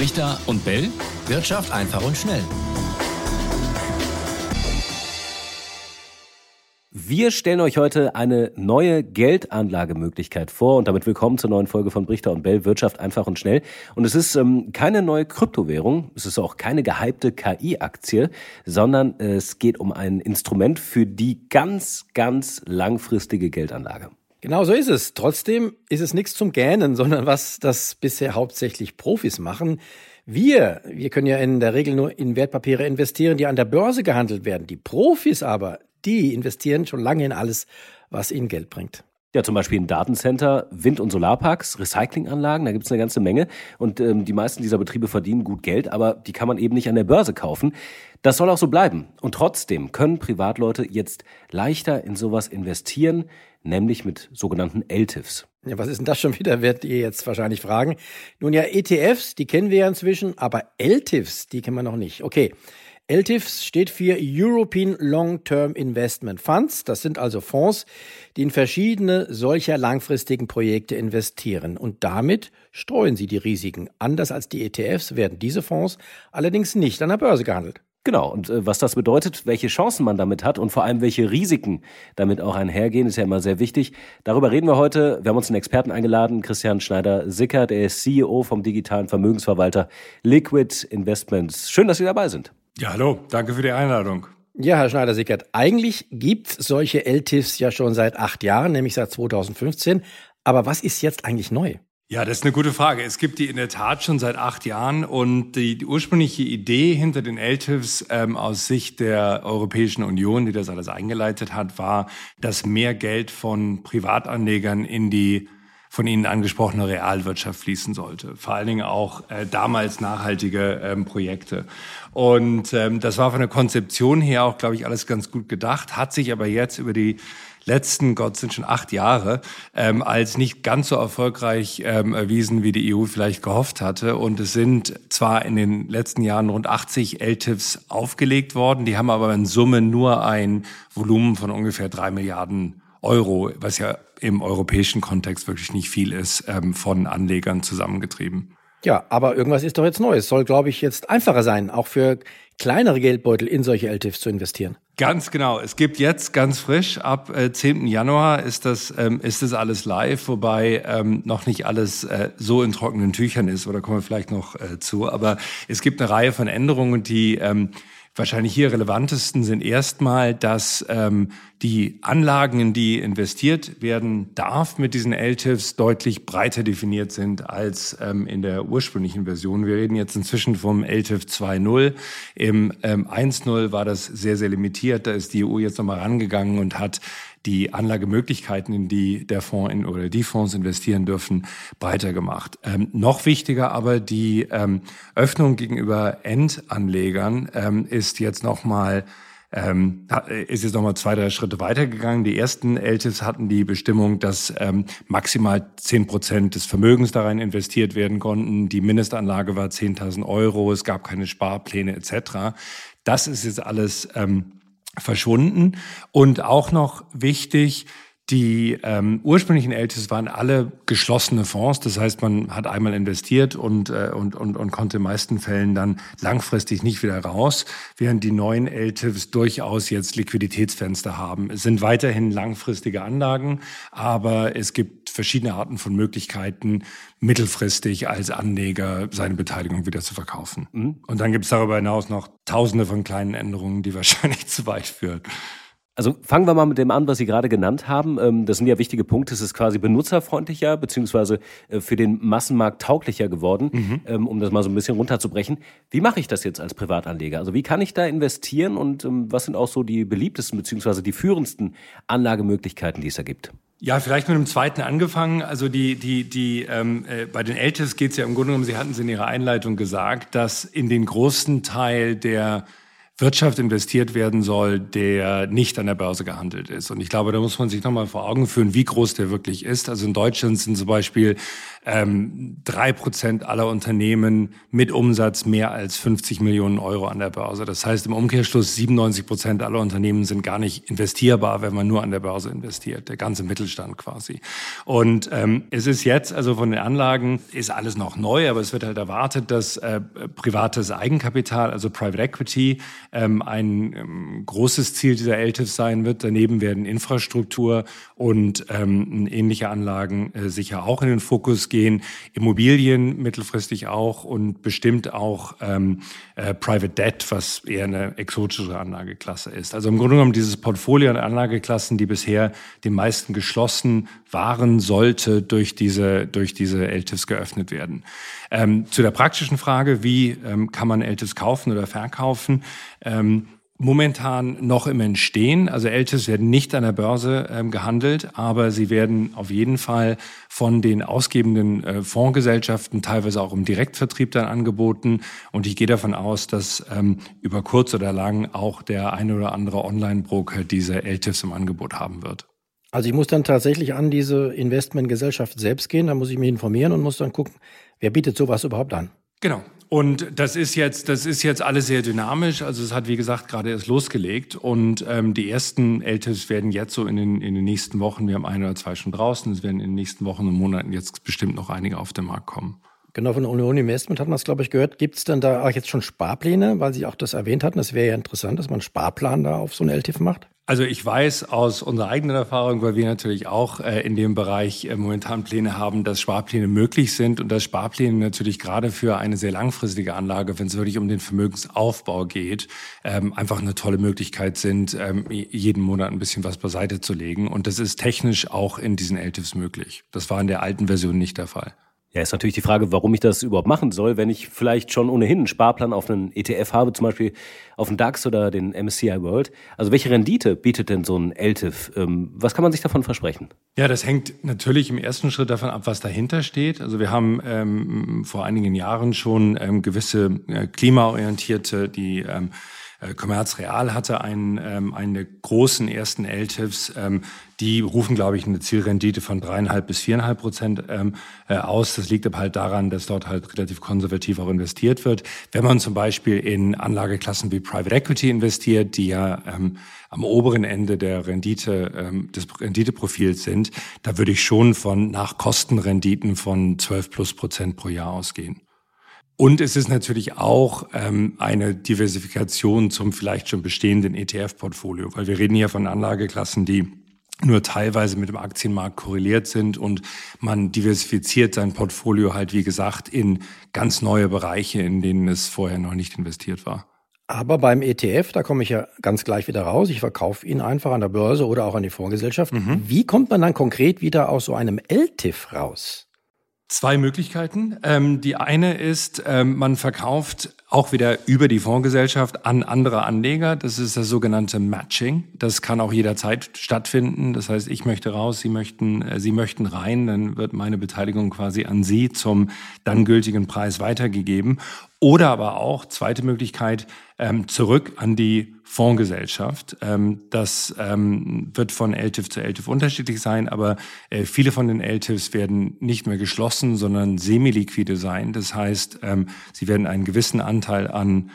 Richter und Bell. Wirtschaft einfach und schnell. Wir stellen euch heute eine neue Geldanlagemöglichkeit vor und damit willkommen zur neuen Folge von Brichter und Bell Wirtschaft einfach und schnell. Und es ist ähm, keine neue Kryptowährung, es ist auch keine gehypte KI-Aktie, sondern es geht um ein Instrument für die ganz, ganz langfristige Geldanlage. Genau so ist es. Trotzdem ist es nichts zum Gähnen, sondern was das bisher hauptsächlich Profis machen. Wir, wir können ja in der Regel nur in Wertpapiere investieren, die an der Börse gehandelt werden. Die Profis aber, die investieren schon lange in alles, was ihnen Geld bringt. Ja, zum Beispiel in Datencenter, Wind- und Solarparks, Recyclinganlagen, da gibt es eine ganze Menge. Und ähm, die meisten dieser Betriebe verdienen gut Geld, aber die kann man eben nicht an der Börse kaufen. Das soll auch so bleiben. Und trotzdem können Privatleute jetzt leichter in sowas investieren, nämlich mit sogenannten LTIFs. Ja, was ist denn das schon wieder, werdet ihr jetzt wahrscheinlich fragen. Nun ja, ETFs, die kennen wir ja inzwischen, aber LTIFs, die kennen wir noch nicht. Okay, LTIFs steht für European Long-Term Investment Funds. Das sind also Fonds, die in verschiedene solcher langfristigen Projekte investieren. Und damit streuen sie die Risiken. Anders als die ETFs werden diese Fonds allerdings nicht an der Börse gehandelt. Genau, und äh, was das bedeutet, welche Chancen man damit hat und vor allem welche Risiken damit auch einhergehen, ist ja immer sehr wichtig. Darüber reden wir heute. Wir haben uns einen Experten eingeladen, Christian Schneider-Sickert, der ist CEO vom digitalen Vermögensverwalter Liquid Investments. Schön, dass Sie dabei sind. Ja, hallo, danke für die Einladung. Ja, Herr Schneider-Sickert, eigentlich gibt es solche LTIFs ja schon seit acht Jahren, nämlich seit 2015. Aber was ist jetzt eigentlich neu? Ja, das ist eine gute Frage. Es gibt die in der Tat schon seit acht Jahren und die, die ursprüngliche Idee hinter den LTIFs ähm, aus Sicht der Europäischen Union, die das alles eingeleitet hat, war, dass mehr Geld von Privatanlegern in die von Ihnen angesprochene Realwirtschaft fließen sollte. Vor allen Dingen auch äh, damals nachhaltige ähm, Projekte. Und ähm, das war von der Konzeption her auch, glaube ich, alles ganz gut gedacht, hat sich aber jetzt über die letzten, Gott sind schon acht Jahre, ähm, als nicht ganz so erfolgreich ähm, erwiesen, wie die EU vielleicht gehofft hatte. Und es sind zwar in den letzten Jahren rund 80 LTIFs aufgelegt worden, die haben aber in Summe nur ein Volumen von ungefähr drei Milliarden Euro, was ja im europäischen Kontext wirklich nicht viel ist, ähm, von Anlegern zusammengetrieben. Ja, aber irgendwas ist doch jetzt neu. Es soll, glaube ich, jetzt einfacher sein, auch für kleinere Geldbeutel in solche LTIFs zu investieren. Ganz genau. Es gibt jetzt ganz frisch, ab äh, 10. Januar ist das, ähm, ist das alles live, wobei ähm, noch nicht alles äh, so in trockenen Tüchern ist, oder kommen wir vielleicht noch äh, zu. Aber es gibt eine Reihe von Änderungen, die ähm, wahrscheinlich hier relevantesten sind erstmal, dass ähm, die Anlagen, in die investiert werden darf mit diesen LTIFs, deutlich breiter definiert sind als ähm, in der ursprünglichen Version. Wir reden jetzt inzwischen vom LTIF 2.0. Im ähm, 1.0 war das sehr, sehr limitiert. Da ist die EU jetzt nochmal rangegangen und hat die Anlagemöglichkeiten, in die der Fonds in, oder die Fonds investieren dürfen, breiter gemacht. Ähm, noch wichtiger aber die ähm, Öffnung gegenüber Endanlegern ähm, ist jetzt nochmal ähm, ist jetzt nochmal zwei, drei Schritte weitergegangen. Die ersten LTIFs hatten die Bestimmung, dass ähm, maximal zehn Prozent des Vermögens da rein investiert werden konnten. Die Mindestanlage war 10.000 Euro, es gab keine Sparpläne etc. Das ist jetzt alles ähm, verschwunden. Und auch noch wichtig, die ähm, ursprünglichen LTIs waren alle geschlossene Fonds. Das heißt, man hat einmal investiert und, äh, und, und, und konnte in meisten Fällen dann langfristig nicht wieder raus, während die neuen LTIs durchaus jetzt Liquiditätsfenster haben. Es sind weiterhin langfristige Anlagen, aber es gibt verschiedene Arten von Möglichkeiten, mittelfristig als Anleger seine Beteiligung wieder zu verkaufen. Mhm. Und dann gibt es darüber hinaus noch tausende von kleinen Änderungen, die wahrscheinlich zu weit führen. Also fangen wir mal mit dem an, was Sie gerade genannt haben. Ähm, das sind ja wichtige Punkte. Es ist quasi benutzerfreundlicher beziehungsweise äh, für den Massenmarkt tauglicher geworden, mhm. Ähm, um das mal so ein bisschen runterzubrechen. Wie mache ich das jetzt als Privatanleger? Also wie kann ich da investieren und ähm, was sind auch so die beliebtesten beziehungsweise die führendsten Anlagemöglichkeiten, die es da gibt? Ja, vielleicht mit dem zweiten angefangen. Also die, die, die, ähm, äh, bei den geht es ja im Grunde genommen, Sie hatten es in Ihrer Einleitung gesagt, dass in den großen Teil der Wirtschaft investiert werden soll, der nicht an der Börse gehandelt ist. Und ich glaube, da muss man sich nochmal vor Augen führen, wie groß der wirklich ist. Also in Deutschland sind zum Beispiel ähm, drei ähm, Prozent aller Unternehmen mit Umsatz mehr als 50 Millionen Euro an der Börse. Das heißt im Umkehrschluss 97 Prozent aller Unternehmen sind gar nicht investierbar, wenn man nur an der Börse investiert. Der ganze Mittelstand quasi. Und ähm, es ist jetzt, also von den Anlagen ist alles noch neu, aber es wird halt erwartet, dass äh, privates Eigenkapital, also Private Equity, ähm, ein ähm, großes Ziel dieser LTIFs sein wird. Daneben werden Infrastruktur und ähm, ähnliche Anlagen äh, sicher auch in den Fokus gehen, Immobilien mittelfristig auch und bestimmt auch ähm, äh, Private Debt, was eher eine exotische Anlageklasse ist. Also im Grunde genommen dieses Portfolio an Anlageklassen, die bisher den meisten geschlossen waren, sollte durch diese, durch diese LTIFs geöffnet werden. Ähm, zu der praktischen Frage, wie ähm, kann man LTIFs kaufen oder verkaufen? Ähm, momentan noch im Entstehen. Also LTIFs werden nicht an der Börse ähm, gehandelt, aber sie werden auf jeden Fall von den ausgebenden äh, Fondsgesellschaften teilweise auch im Direktvertrieb dann angeboten. Und ich gehe davon aus, dass ähm, über kurz oder lang auch der eine oder andere Online-Broker diese LTIFs im Angebot haben wird. Also ich muss dann tatsächlich an diese Investmentgesellschaft selbst gehen, da muss ich mich informieren und muss dann gucken, wer bietet sowas überhaupt an. Genau. Und das ist jetzt, das ist jetzt alles sehr dynamisch. Also es hat, wie gesagt, gerade erst losgelegt. Und ähm, die ersten LTIFs werden jetzt so in den, in den nächsten Wochen, wir haben ein oder zwei schon draußen, es werden in den nächsten Wochen und Monaten jetzt bestimmt noch einige auf den Markt kommen. Genau, von Union Investment hat man es, glaube ich, gehört. Gibt es denn da auch jetzt schon Sparpläne, weil Sie auch das erwähnt hatten? Das wäre ja interessant, dass man einen Sparplan da auf so ein LTIF macht. Also ich weiß aus unserer eigenen Erfahrung, weil wir natürlich auch äh, in dem Bereich äh, momentan Pläne haben, dass Sparpläne möglich sind und dass Sparpläne natürlich gerade für eine sehr langfristige Anlage, wenn es wirklich um den Vermögensaufbau geht, ähm, einfach eine tolle Möglichkeit sind, ähm, jeden Monat ein bisschen was beiseite zu legen. Und das ist technisch auch in diesen LTIFs möglich. Das war in der alten Version nicht der Fall. Ja, ist natürlich die Frage, warum ich das überhaupt machen soll, wenn ich vielleicht schon ohnehin einen Sparplan auf einen ETF habe, zum Beispiel auf den DAX oder den MSCI World. Also welche Rendite bietet denn so ein LTIF? Ähm, was kann man sich davon versprechen? Ja, das hängt natürlich im ersten Schritt davon ab, was dahinter steht. Also wir haben ähm, vor einigen Jahren schon ähm, gewisse äh, klimaorientierte, die ähm, äh, Commerz Real hatte einen, ähm, einen der großen ersten LTIFs. Ähm, die rufen, glaube ich, eine Zielrendite von dreieinhalb bis viereinhalb Prozent ähm, äh, aus. Das liegt aber halt daran, dass dort halt relativ konservativ auch investiert wird. Wenn man zum Beispiel in Anlageklassen wie Private Equity investiert, die ja ähm, am oberen Ende der Rendite, ähm, des Renditeprofils sind, da würde ich schon von nach Kostenrenditen von 12 plus Prozent pro Jahr ausgehen. Und es ist natürlich auch ähm, eine Diversifikation zum vielleicht schon bestehenden ETF-Portfolio, weil wir reden hier von Anlageklassen, die nur teilweise mit dem Aktienmarkt korreliert sind und man diversifiziert sein Portfolio halt, wie gesagt, in ganz neue Bereiche, in denen es vorher noch nicht investiert war. Aber beim ETF, da komme ich ja ganz gleich wieder raus. Ich verkaufe ihn einfach an der Börse oder auch an die Fondsgesellschaft. Mhm. Wie kommt man dann konkret wieder aus so einem LTIF raus? Zwei Möglichkeiten. Ähm, die eine ist, ähm, man verkauft auch wieder über die Fondsgesellschaft an andere Anleger. Das ist das sogenannte Matching. Das kann auch jederzeit stattfinden. Das heißt, ich möchte raus, Sie möchten, äh, Sie möchten rein, dann wird meine Beteiligung quasi an Sie zum dann gültigen Preis weitergegeben. Oder aber auch, zweite Möglichkeit, ähm, zurück an die Fondsgesellschaft. Ähm, das ähm, wird von LTIF zu LTIF unterschiedlich sein, aber äh, viele von den LTIFs werden nicht mehr geschlossen, sondern semi-liquide sein. Das heißt, sie werden einen gewissen Anteil an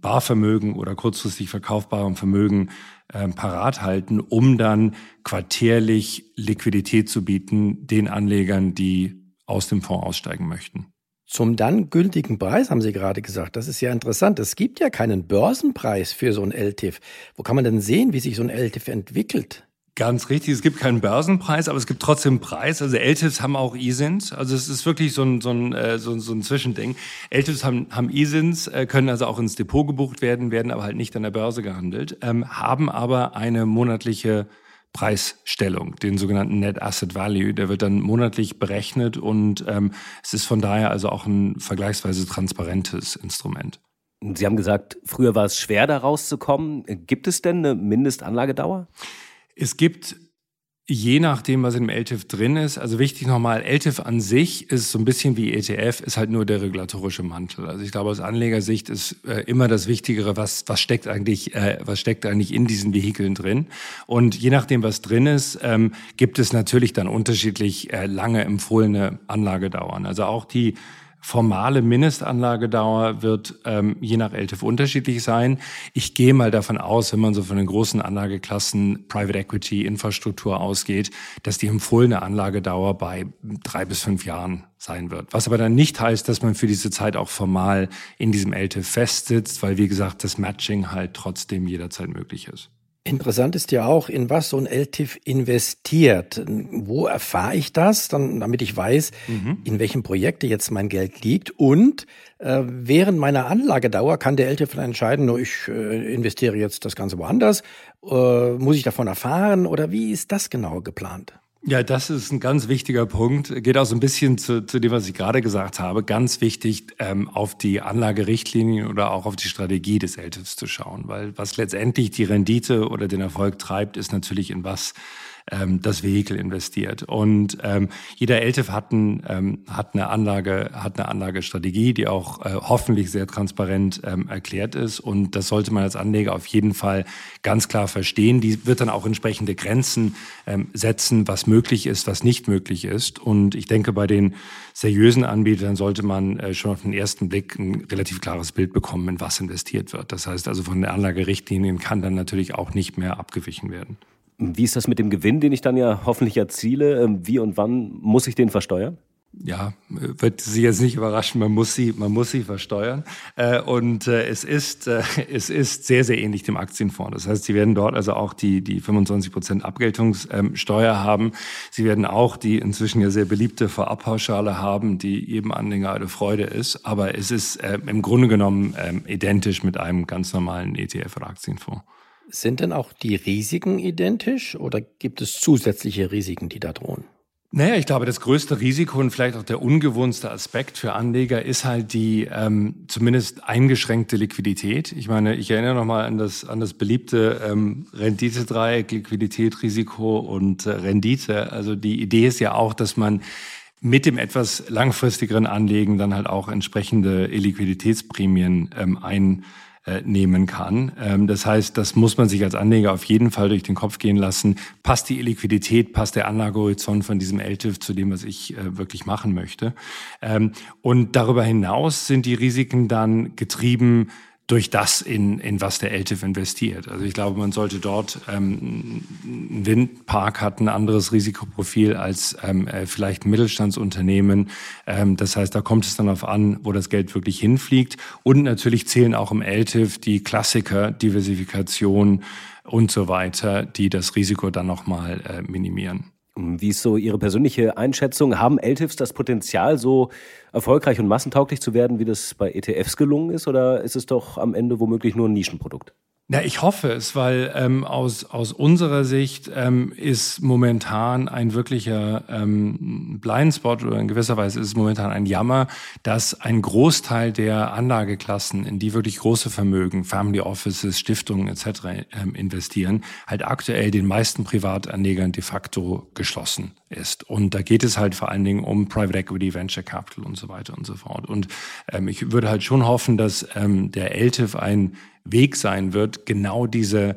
Barvermögen oder kurzfristig verkaufbarem Vermögen parat halten, um dann quartärlich Liquidität zu bieten den Anlegern, die aus dem Fonds aussteigen möchten. Zum dann gültigen Preis haben Sie gerade gesagt. Das ist ja interessant. Es gibt ja keinen Börsenpreis für so ein LTIF. Wo kann man denn sehen, wie sich so ein LTIF entwickelt? Ganz richtig, es gibt keinen Börsenpreis, aber es gibt trotzdem Preis. Also LTIFs haben auch E-Sins. Also es ist wirklich so ein, so ein, äh, so ein, so ein Zwischending. LTIFs haben, haben E-Sins, äh, können also auch ins Depot gebucht werden, werden aber halt nicht an der Börse gehandelt, ähm, haben aber eine monatliche Preisstellung, den sogenannten Net Asset Value. Der wird dann monatlich berechnet und ähm, es ist von daher also auch ein vergleichsweise transparentes Instrument. Sie haben gesagt, früher war es schwer, da rauszukommen. Gibt es denn eine Mindestanlagedauer? Es gibt Je nachdem, was im LTIF drin ist. Also wichtig nochmal, LTIF an sich ist so ein bisschen wie ETF, ist halt nur der regulatorische Mantel. Also ich glaube, aus Anlegersicht ist äh, immer das Wichtigere, was, was steckt eigentlich, äh, was steckt eigentlich in diesen Vehikeln drin. Und je nachdem, was drin ist, ähm, gibt es natürlich dann unterschiedlich äh, lange empfohlene Anlagedauern. Also auch die formale Mindestanlagedauer wird ähm, je nach LTIF unterschiedlich sein. Ich gehe mal davon aus, wenn man so von den großen Anlageklassen Private Equity, Infrastruktur ausgeht, dass die empfohlene Anlagedauer bei drei bis fünf Jahren sein wird. Was aber dann nicht heißt, dass man für diese Zeit auch formal in diesem LTIF festsitzt, weil wie gesagt, das Matching halt trotzdem jederzeit möglich ist. Interessant ist ja auch, in was so ein LTIF investiert. Wo erfahre ich das, dann, damit ich weiß, mhm. in welchem Projekte jetzt mein Geld liegt. Und äh, während meiner Anlagedauer kann der LTIF entscheiden, nur ich äh, investiere jetzt das Ganze woanders. Äh, muss ich davon erfahren oder wie ist das genau geplant? Ja, das ist ein ganz wichtiger Punkt. Geht auch so ein bisschen zu, zu dem, was ich gerade gesagt habe. Ganz wichtig, ähm, auf die Anlagerichtlinien oder auch auf die Strategie des LTIFs zu schauen. Weil was letztendlich die Rendite oder den Erfolg treibt, ist natürlich in was ähm, das Vehikel investiert. Und ähm, jeder LTIF hat, ein, ähm, hat eine Anlage, hat eine Anlagestrategie, die auch äh, hoffentlich sehr transparent ähm, erklärt ist. Und das sollte man als Anleger auf jeden Fall ganz klar verstehen. Die wird dann auch entsprechende Grenzen ähm, setzen, was möglich ist, was nicht möglich ist. Und ich denke, bei den seriösen Anbietern sollte man äh, schon auf den ersten Blick ein relativ klares Bild bekommen, in was investiert wird. Das heißt also von den Anlagerichtlinien kann dann natürlich auch nicht mehr abgewichen werden. Wie ist das mit dem Gewinn, den ich dann ja hoffentlich erziele? Ähm, wie und wann muss ich den versteuern? ja, wird Sie jetzt nicht überraschen, man muss sie, man muss sie versteuern. Äh, und äh, es ist, äh, es ist sehr, sehr ähnlich dem Aktienfonds. Das heißt, Sie werden dort also auch die, die 25 Prozent Abgeltungssteuer haben. Sie werden auch die inzwischen ja sehr beliebte Vorabpauschale haben, die jedem Anleger eine Freude ist. Aber es ist im Grunde genommen ähm, identisch mit einem ganz normalen ETF oder Aktienfonds. Sind denn auch die Risiken identisch oder gibt es zusätzliche Risiken, die da drohen? Naja, ich glaube, das größte Risiko und vielleicht auch der ungewohnste Aspekt für Anleger ist halt die ähm, zumindest eingeschränkte Liquidität. Ich meine, ich erinnere nochmal an das, an das beliebte ähm, Rendite-Dreieck, Liquidität, Risiko und äh, Rendite. Also die Idee ist ja auch, dass man mit dem etwas langfristigeren Anlegen dann halt auch entsprechende Liquiditätsprämien ähm, ein äh, nehmen kann. Ähm, das heißt, das muss man sich als Anleger auf jeden Fall durch den Kopf gehen lassen. Passt die Liquidität, passt der Anlagehorizont von diesem LTIF zu dem, was ich äh, wirklich machen möchte? Ähm, und darüber hinaus sind die Risiken dann getrieben durch das, in, in was der LTIF investiert. Also ich glaube, man sollte dort, ähm, ein Windpark hat ein anderes Risikoprofil als ähm, äh, vielleicht ein Mittelstandsunternehmen. Ähm, das heißt, da kommt es dann auf an, wo das Geld wirklich hinfliegt. Und natürlich zählen auch im LTIF die Klassiker, Diversifikation und so weiter, die das Risiko dann nochmal äh, minimieren. Wie ist so Ihre persönliche Einschätzung? Haben LTIFs das Potenzial, so erfolgreich und massentauglich zu werden, wie das bei ETFs gelungen ist? Oder ist es doch am Ende womöglich nur ein Nischenprodukt? Na, ich hoffe es, weil ähm, aus, aus unserer Sicht ähm, ist momentan ein wirklicher ähm, Blindspot oder in gewisser Weise ist es momentan ein Jammer, dass ein Großteil der Anlageklassen, in die wirklich große Vermögen, Family Offices, Stiftungen etc. Ähm, investieren, halt aktuell den meisten Privatanlegern de facto geschlossen ist. Und da geht es halt vor allen Dingen um Private Equity, Venture Capital und so weiter und so fort. Und ähm, ich würde halt schon hoffen, dass ähm, der LTIF ein Weg sein wird, genau diese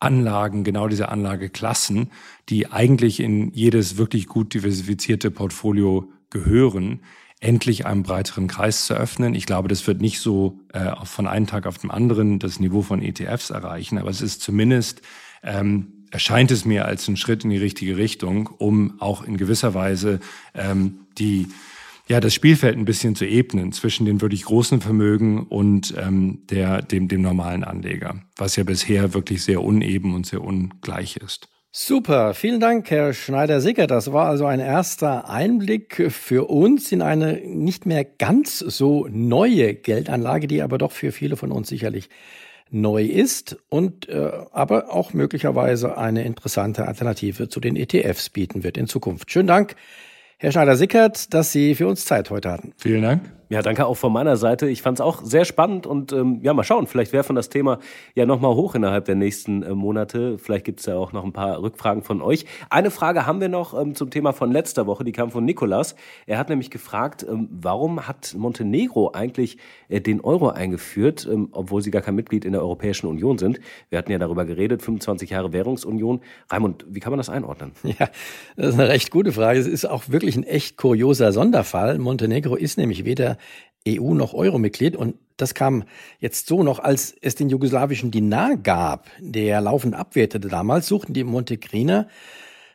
Anlagen, genau diese Anlageklassen, die eigentlich in jedes wirklich gut diversifizierte Portfolio gehören, endlich einem breiteren Kreis zu öffnen. Ich glaube, das wird nicht so äh, von einem Tag auf den anderen das Niveau von ETFs erreichen, aber es ist zumindest, ähm, erscheint es mir als ein Schritt in die richtige Richtung, um auch in gewisser Weise ähm, die ja, das Spielfeld ein bisschen zu ebnen zwischen den wirklich großen Vermögen und ähm, der, dem, dem normalen Anleger, was ja bisher wirklich sehr uneben und sehr ungleich ist. Super, vielen Dank, Herr Schneider-Sicker. Das war also ein erster Einblick für uns in eine nicht mehr ganz so neue Geldanlage, die aber doch für viele von uns sicherlich neu ist und äh, aber auch möglicherweise eine interessante Alternative zu den ETFs bieten wird in Zukunft. Schönen Dank, Herr Schneider-Sickert, dass Sie für uns Zeit heute hatten. Vielen Dank. Ja, danke auch von meiner Seite. Ich fand es auch sehr spannend und ähm, ja, mal schauen. Vielleicht werfen das Thema ja nochmal hoch innerhalb der nächsten äh, Monate. Vielleicht gibt es ja auch noch ein paar Rückfragen von euch. Eine Frage haben wir noch ähm, zum Thema von letzter Woche, die kam von Nikolas. Er hat nämlich gefragt, ähm, warum hat Montenegro eigentlich äh, den Euro eingeführt, ähm, obwohl sie gar kein Mitglied in der Europäischen Union sind? Wir hatten ja darüber geredet, 25 Jahre Währungsunion. Raimund, wie kann man das einordnen? Ja, das ist eine recht gute Frage. Es ist auch wirklich ein echt kurioser Sonderfall. Montenegro ist nämlich weder EU noch Euro-Mitglied und das kam jetzt so noch, als es den jugoslawischen Dinar gab, der laufend abwertete damals, suchten die Montegriner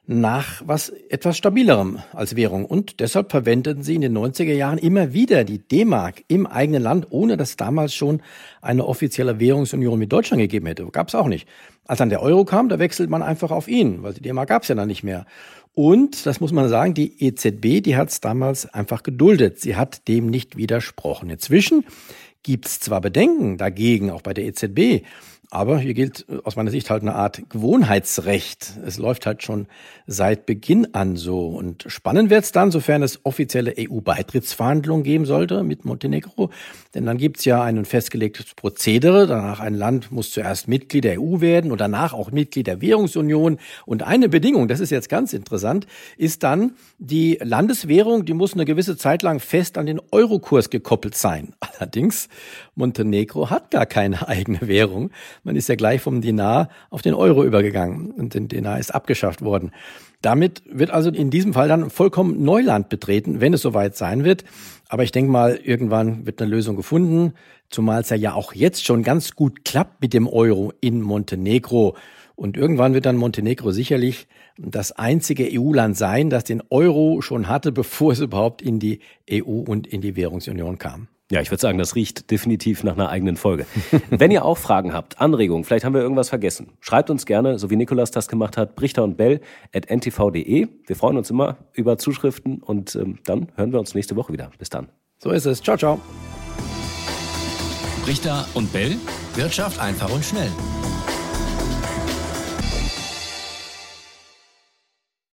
nach was etwas stabilerem als Währung. Und deshalb verwendeten sie in den 90er Jahren immer wieder die D-Mark im eigenen Land, ohne dass damals schon eine offizielle Währungsunion mit Deutschland gegeben hätte. Gab es auch nicht. Als dann der Euro kam, da wechselt man einfach auf ihn, weil die D-Mark gab es ja dann nicht mehr. Und, das muss man sagen, die EZB, die hat es damals einfach geduldet. Sie hat dem nicht widersprochen. Inzwischen gibt es zwar Bedenken dagegen, auch bei der EZB, aber hier gilt äh, aus meiner Sicht halt eine Art Gewohnheitsrecht. Es läuft halt schon seit Beginn an so. Und spannend wird's dann, sofern es offizielle EU-Beitrittsverhandlungen geben sollte mit Montenegro. Denn dann gibt's ja ein festgelegtes Prozedere. Danach ein Land muss zuerst Mitglied der EU werden und danach auch Mitglied der Währungsunion. Und eine Bedingung, das ist jetzt ganz interessant, ist dann die Landeswährung, die muss eine gewisse Zeit lang fest an den Eurokurs gekoppelt sein. Allerdings, Montenegro hat gar keine eigene Währung. Man ist ja gleich vom Dinar auf den Euro übergegangen und den Dinar ist abgeschafft worden. Damit wird also in diesem Fall dann vollkommen Neuland betreten, wenn es soweit sein wird. Aber ich denke mal, irgendwann wird eine Lösung gefunden, zumal es ja auch jetzt schon ganz gut klappt mit dem Euro in Montenegro. Und irgendwann wird dann Montenegro sicherlich das einzige EU-Land sein, das den Euro schon hatte, bevor es überhaupt in die EU und in die Währungsunion kam. Ja, ich würde sagen, das riecht definitiv nach einer eigenen Folge. Wenn ihr auch Fragen habt, Anregungen, vielleicht haben wir irgendwas vergessen, schreibt uns gerne, so wie Nikolas das gemacht hat, Brichter und Bell at ntv.de. Wir freuen uns immer über Zuschriften und ähm, dann hören wir uns nächste Woche wieder. Bis dann. So ist es. Ciao, ciao. Brichter und Bell. Wirtschaft einfach und schnell.